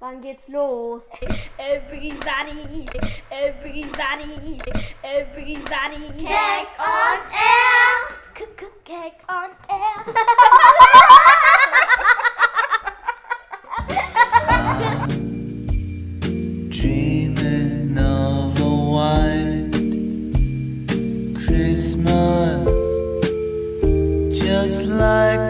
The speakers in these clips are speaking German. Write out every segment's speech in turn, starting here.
Wann geht's los? Everybody, everybody, everybody. Cake on air! Cake on air. Dreaming of a white Christmas, just like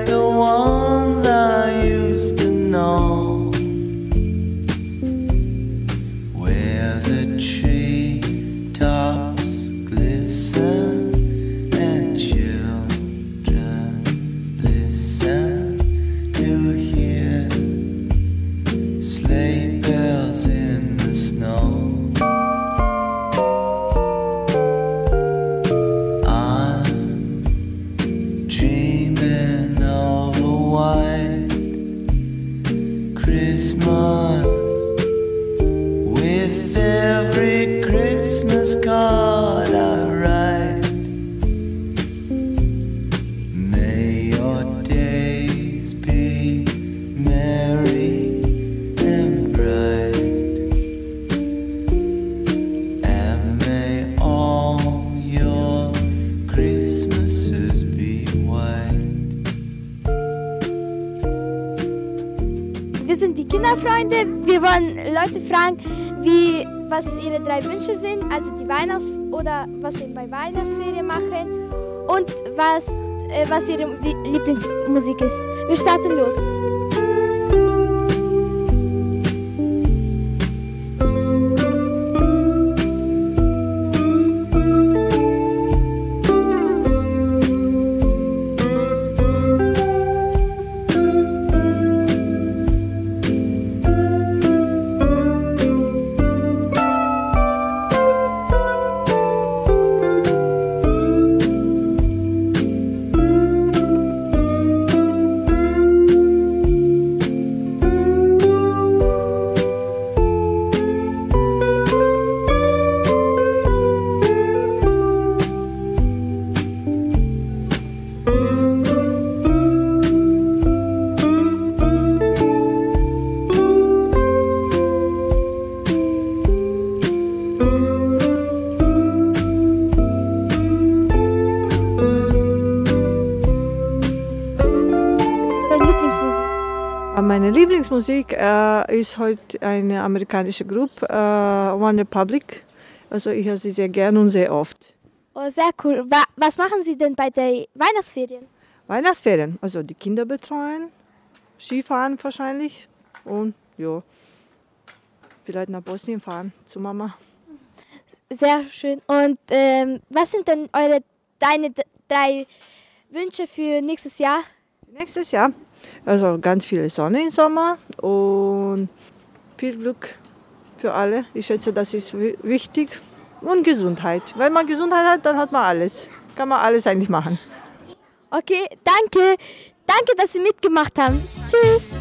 ihre drei Wünsche sind, also die Weihnachts- oder was sie bei Weihnachtsferien machen und was, äh, was ihre Lieblingsmusik ist. Wir starten los. Lieblingsmusik äh, ist heute eine amerikanische Gruppe, äh, One Republic. Also ich höre sie sehr gern und sehr oft. Oh, sehr cool. Wa was machen Sie denn bei den Weihnachtsferien? Weihnachtsferien, also die Kinder betreuen, Skifahren wahrscheinlich und ja, vielleicht nach Bosnien fahren zu Mama. Sehr schön. Und ähm, was sind denn eure deine drei Wünsche für nächstes Jahr? Nächstes Jahr, also ganz viel Sonne im Sommer und viel Glück für alle. Ich schätze, das ist wi- wichtig und Gesundheit. Wenn man Gesundheit hat, dann hat man alles. Kann man alles eigentlich machen. Okay, danke. Danke, dass Sie mitgemacht haben. Tschüss.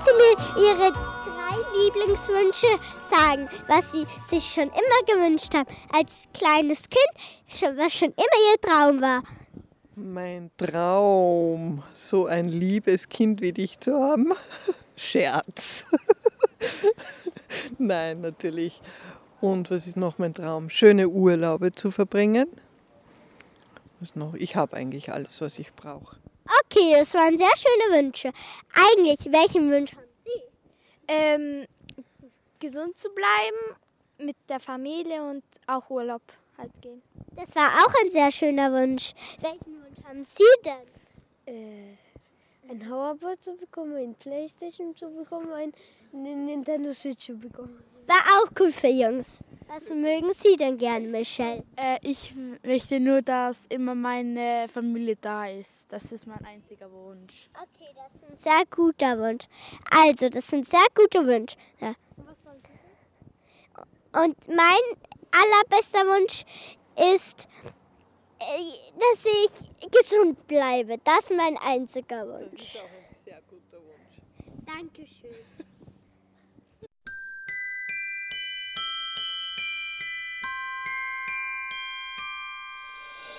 Wollen Sie mir Ihre drei Lieblingswünsche sagen, was Sie sich schon immer gewünscht haben, als kleines Kind, was schon immer Ihr Traum war? Mein Traum, so ein liebes Kind wie dich zu haben. Scherz. Nein, natürlich. Und was ist noch mein Traum? Schöne Urlaube zu verbringen. Was noch? Ich habe eigentlich alles, was ich brauche. Okay, das waren sehr schöne Wünsche. Eigentlich, welchen Wunsch haben Sie? Ähm, gesund zu bleiben mit der Familie und auch Urlaub halt gehen. Das war auch ein sehr schöner Wunsch. Welchen Wunsch haben Sie denn? Ein Hoverboard zu bekommen, ein Playstation zu bekommen, ein Nintendo Switch zu bekommen. War auch cool für Jungs. Was mögen Sie denn gerne, Michelle? Äh, ich möchte nur, dass immer meine Familie da ist. Das ist mein einziger Wunsch. Okay, das ist ein sehr guter Wunsch. Also, das sind sehr gute Wünsche. Ja. Und mein allerbester Wunsch ist, äh, dass ich gesund bleibe. Das ist mein einziger Wunsch. auch ein sehr guter Wunsch. Dankeschön.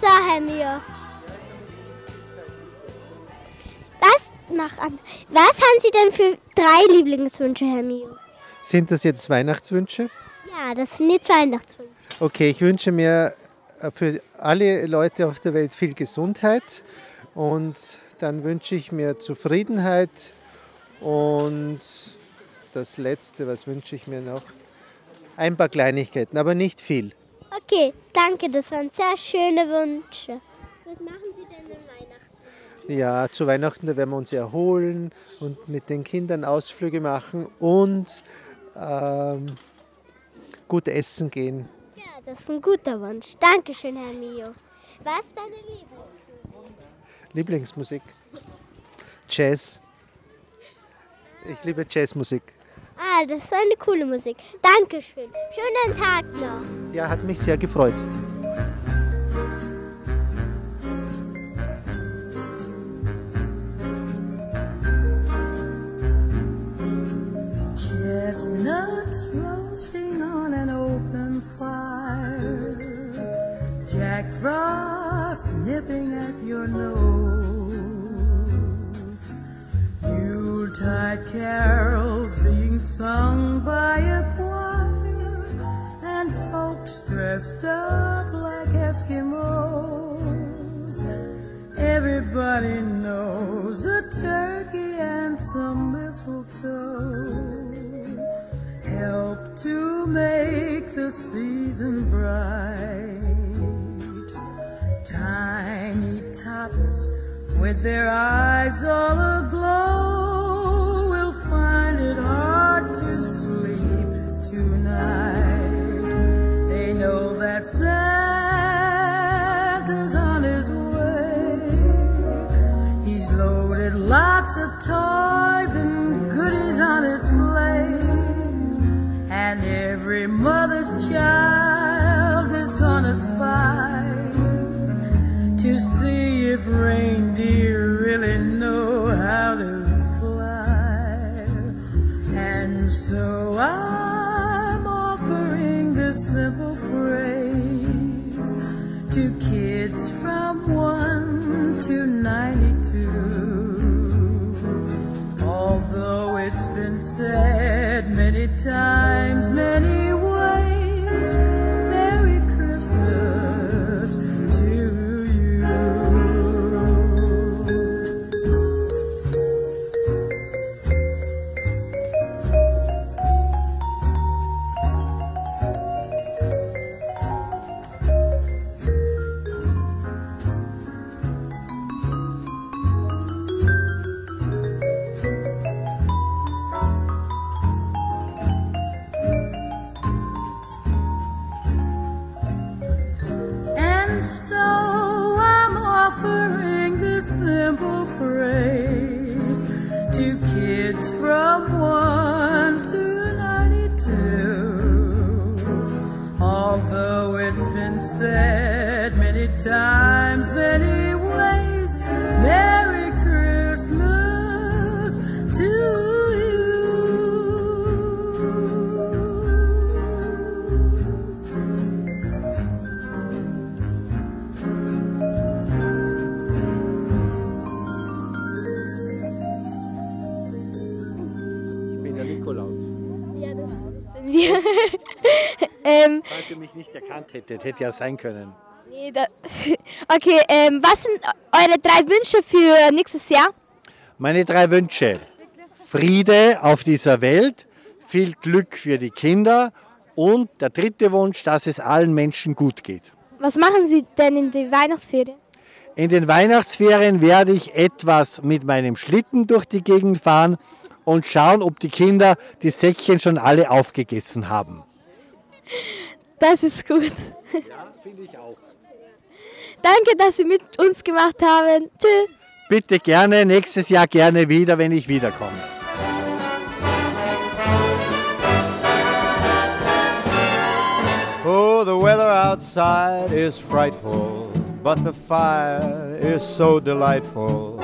So, Herr Mio. Was, mach an. Was haben Sie denn für drei Lieblingswünsche, Herr Mio? Sind das jetzt Weihnachtswünsche? Ja, das sind jetzt Weihnachtswünsche. Okay, ich wünsche mir äh, für alle Leute auf der Welt viel Gesundheit und dann wünsche ich mir Zufriedenheit und das Letzte, was wünsche ich mir noch? Ein paar Kleinigkeiten, aber nicht viel. Okay, danke, das waren sehr schöne Wünsche. Was machen Sie denn in Weihnachten? Ja, zu Weihnachten da werden wir uns erholen und mit den Kindern Ausflüge machen und ähm, gut essen gehen. Ja, das ist ein guter Wunsch. Dankeschön, Herr Mio. Was ist deine Lieblingsmusik? Lieblingsmusik? Jazz. Ich liebe Jazzmusik. Ah, das ist eine coole Musik. Dankeschön. Schönen Tag noch. Ja, hat mich sehr gefreut. Chestnuts roasting on an open fire. Jack Frost nipping at your nose. Yuletide carols being sung by a dressed up like Eskimos. Everybody knows a turkey and some mistletoe help to make the season bright. Tiny tots with their eyes all aglow reindeer really know how to fly. And so I'm offering this simple phrase to kids from 1 to 92. Although it's been said many times, many mich nicht erkannt hättet, hätte ja sein können. nee, da, okay, ähm, was sind eure drei Wünsche für nächstes Jahr? Meine drei Wünsche. Friede auf dieser Welt, viel Glück für die Kinder und der dritte Wunsch, dass es allen Menschen gut geht. Was machen Sie denn in die Weihnachtsferien? In den Weihnachtsferien werde ich etwas mit meinem Schlitten durch die Gegend fahren und schauen, ob die Kinder die Säckchen schon alle aufgegessen haben. Das ist gut. Ja, finde ich auch. Danke, dass Sie mit uns gemacht haben. Tschüss. Bitte gerne, nächstes Jahr gerne wieder, wenn ich wiederkomme. Oh, the weather outside is frightful, but the fire is so delightful.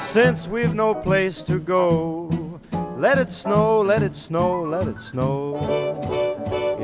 Since we've no place to go, let it snow, let it snow, let it snow.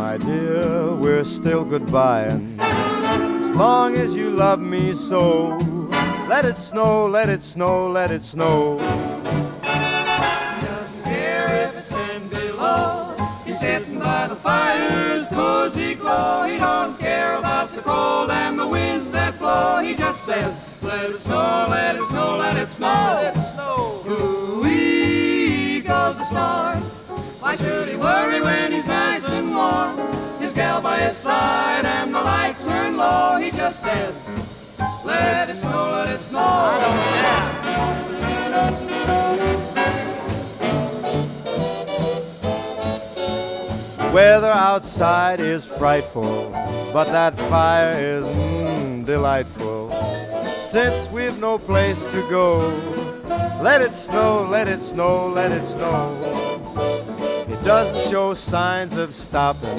my dear, we're still goodbying. As long as you love me so, let it snow, let it snow, let it snow. doesn't care if it's ten below. He's sitting by the fire's cozy glow. He don't care about the cold and the winds that blow. He just says, let it snow, let it snow, let it snow. Let it the lights turn low. He just says, let it snow, let it snow. I don't care. Weather outside is frightful, but that fire is mm, delightful. Since we've no place to go, let it snow, let it snow, let it snow. It doesn't show signs of stopping,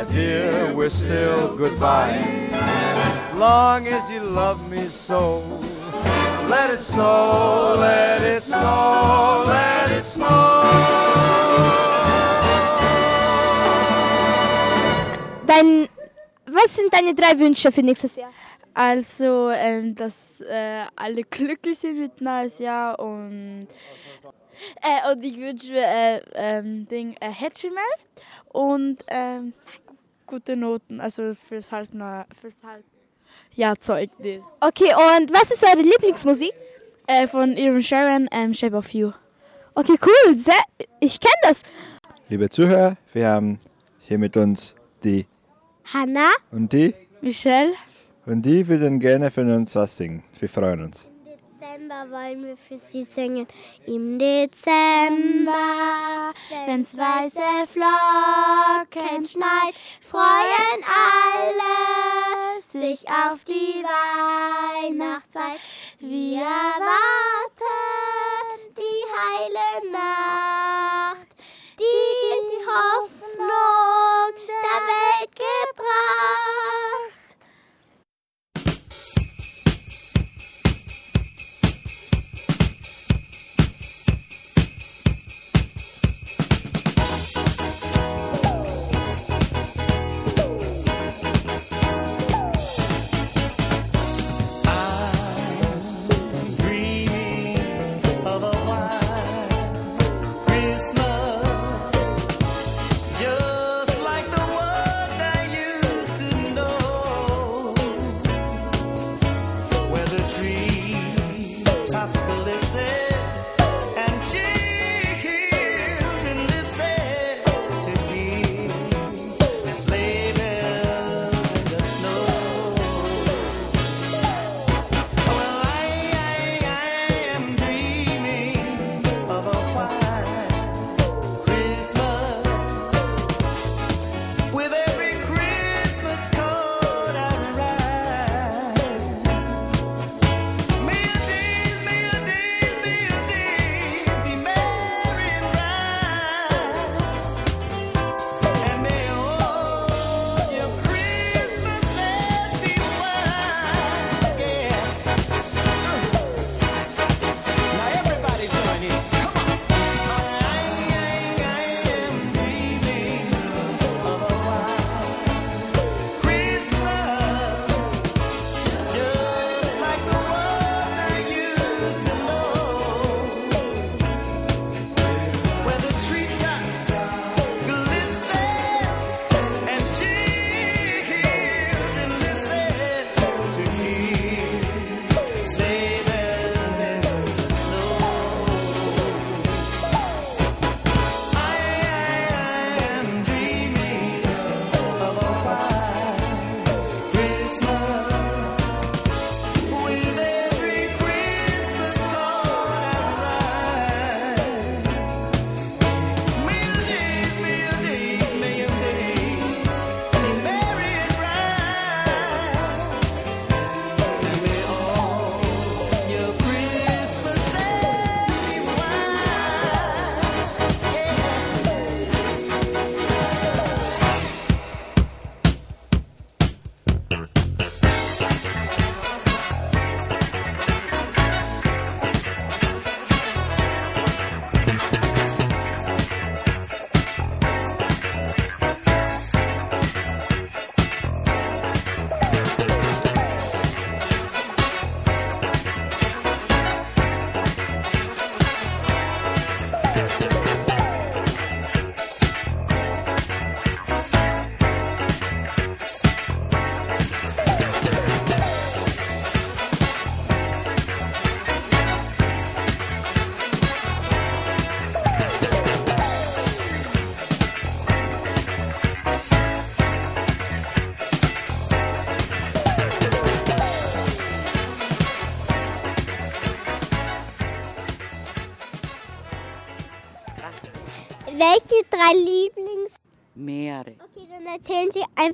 my dear, we're still goodbye. Long as you love me so, let it snow, let it snow, let it snow. Dein, was sind deine drei Wünsche für nächstes Jahr? Also, ähm, dass äh, alle glücklich sind mit neues Jahr und, äh, und ich wünsche mir äh, ähm, Ding, äh, Hatchimal und ähm, gute Noten, also fürs halt fürs halt Jahrzeugnis. Okay, und was ist eure Lieblingsmusik? Äh, von Iron Sharon, ähm, Shape of You. Okay, cool. Sehr, ich kenne das. Liebe Zuhörer, wir haben hier mit uns die Hanna, und die Michelle. und die würden gerne von uns was singen. Wir freuen uns. Dezember wollen wir für Sie singen. Im Dezember, wenn's weiße Flocken schneit, freuen alle sich auf die Weihnachtszeit. Wir erwarten die heile Nacht, die die Hoffnung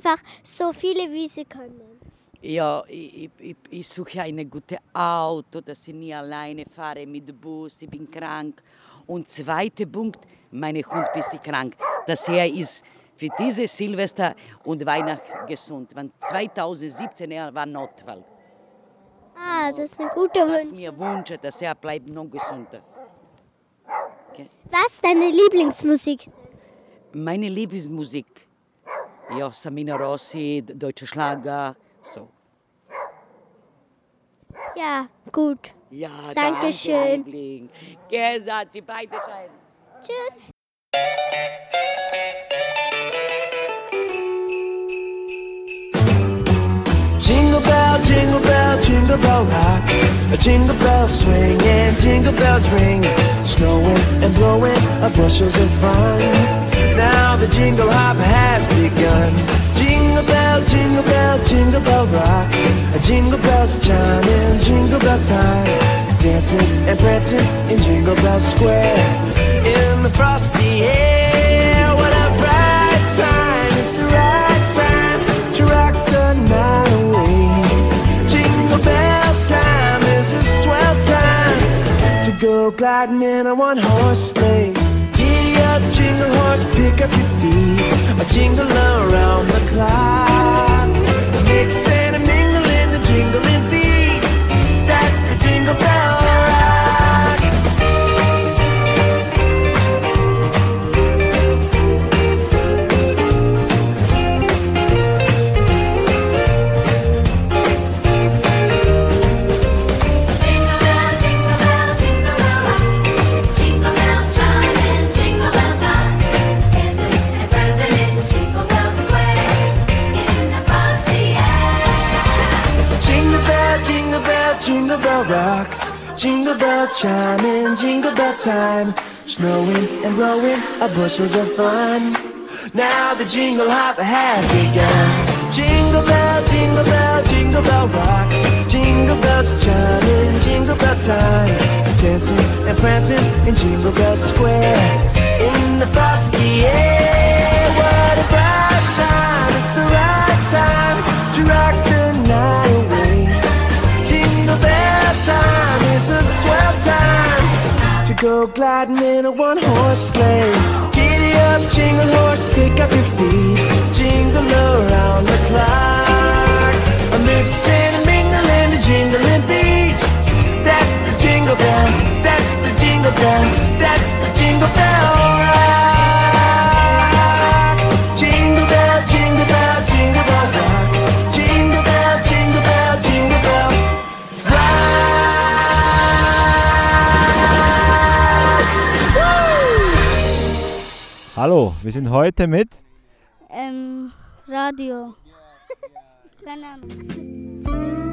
einfach so viele, wie Sie können. Ja, ich, ich, ich suche ein gutes Auto, dass ich nie alleine fahre mit dem Bus, ich bin krank. Und zweiter Punkt, meine Hund ist krank. dass er ist für diese Silvester und Weihnachten gesund. Weil 2017 er war Notfall. Ah, das ist ein guter Was Wunsch. mir wünsche, dass er bleibt noch gesunder. Was ist deine Lieblingsmusik? Meine Lieblingsmusik, ja, Samina Rossi, deutsche Schlager, so. Ja, gut. Ja, danke, Liebling. Gesagt, Sie beide scheinen. Tschüss. Jingle bell, jingle bell, jingle bell rock. A jingle bell swing and jingle bells ring. Snowing and blowing up bushels of fun. Now the jingle hop has begun. Jingle bell, jingle bell, jingle bell rock. Jingle bells chiming, jingle bell time. Dancing and prancing in Jingle Bell Square. In the frosty air, what a bright time! It's the right time to rock the night away. Jingle bell time is a swell time to go gliding in a one horse sleigh. Up, jingle horse, pick up your feet. A jingle around the clock. Mix and a mingle in the jingling beat. That's the jingle bell bell chiming, jingle bell time. Snowing and blowing up bushels of fun. Now the jingle hop has begun. Jingle bell, jingle bell, jingle bell rock. Jingle bells chiming, jingle bell time. Dancing and prancing in Jingle Bell Square. In the frosty air, what a bright time! It's the right time to rock the time is swell time to go gliding in a one horse sleigh. Giddy up, jingle horse, pick up your feet. Jingle around the clock. A mix and a mingle and a jingling beat. Wir sind heute mit Ähm, Radio.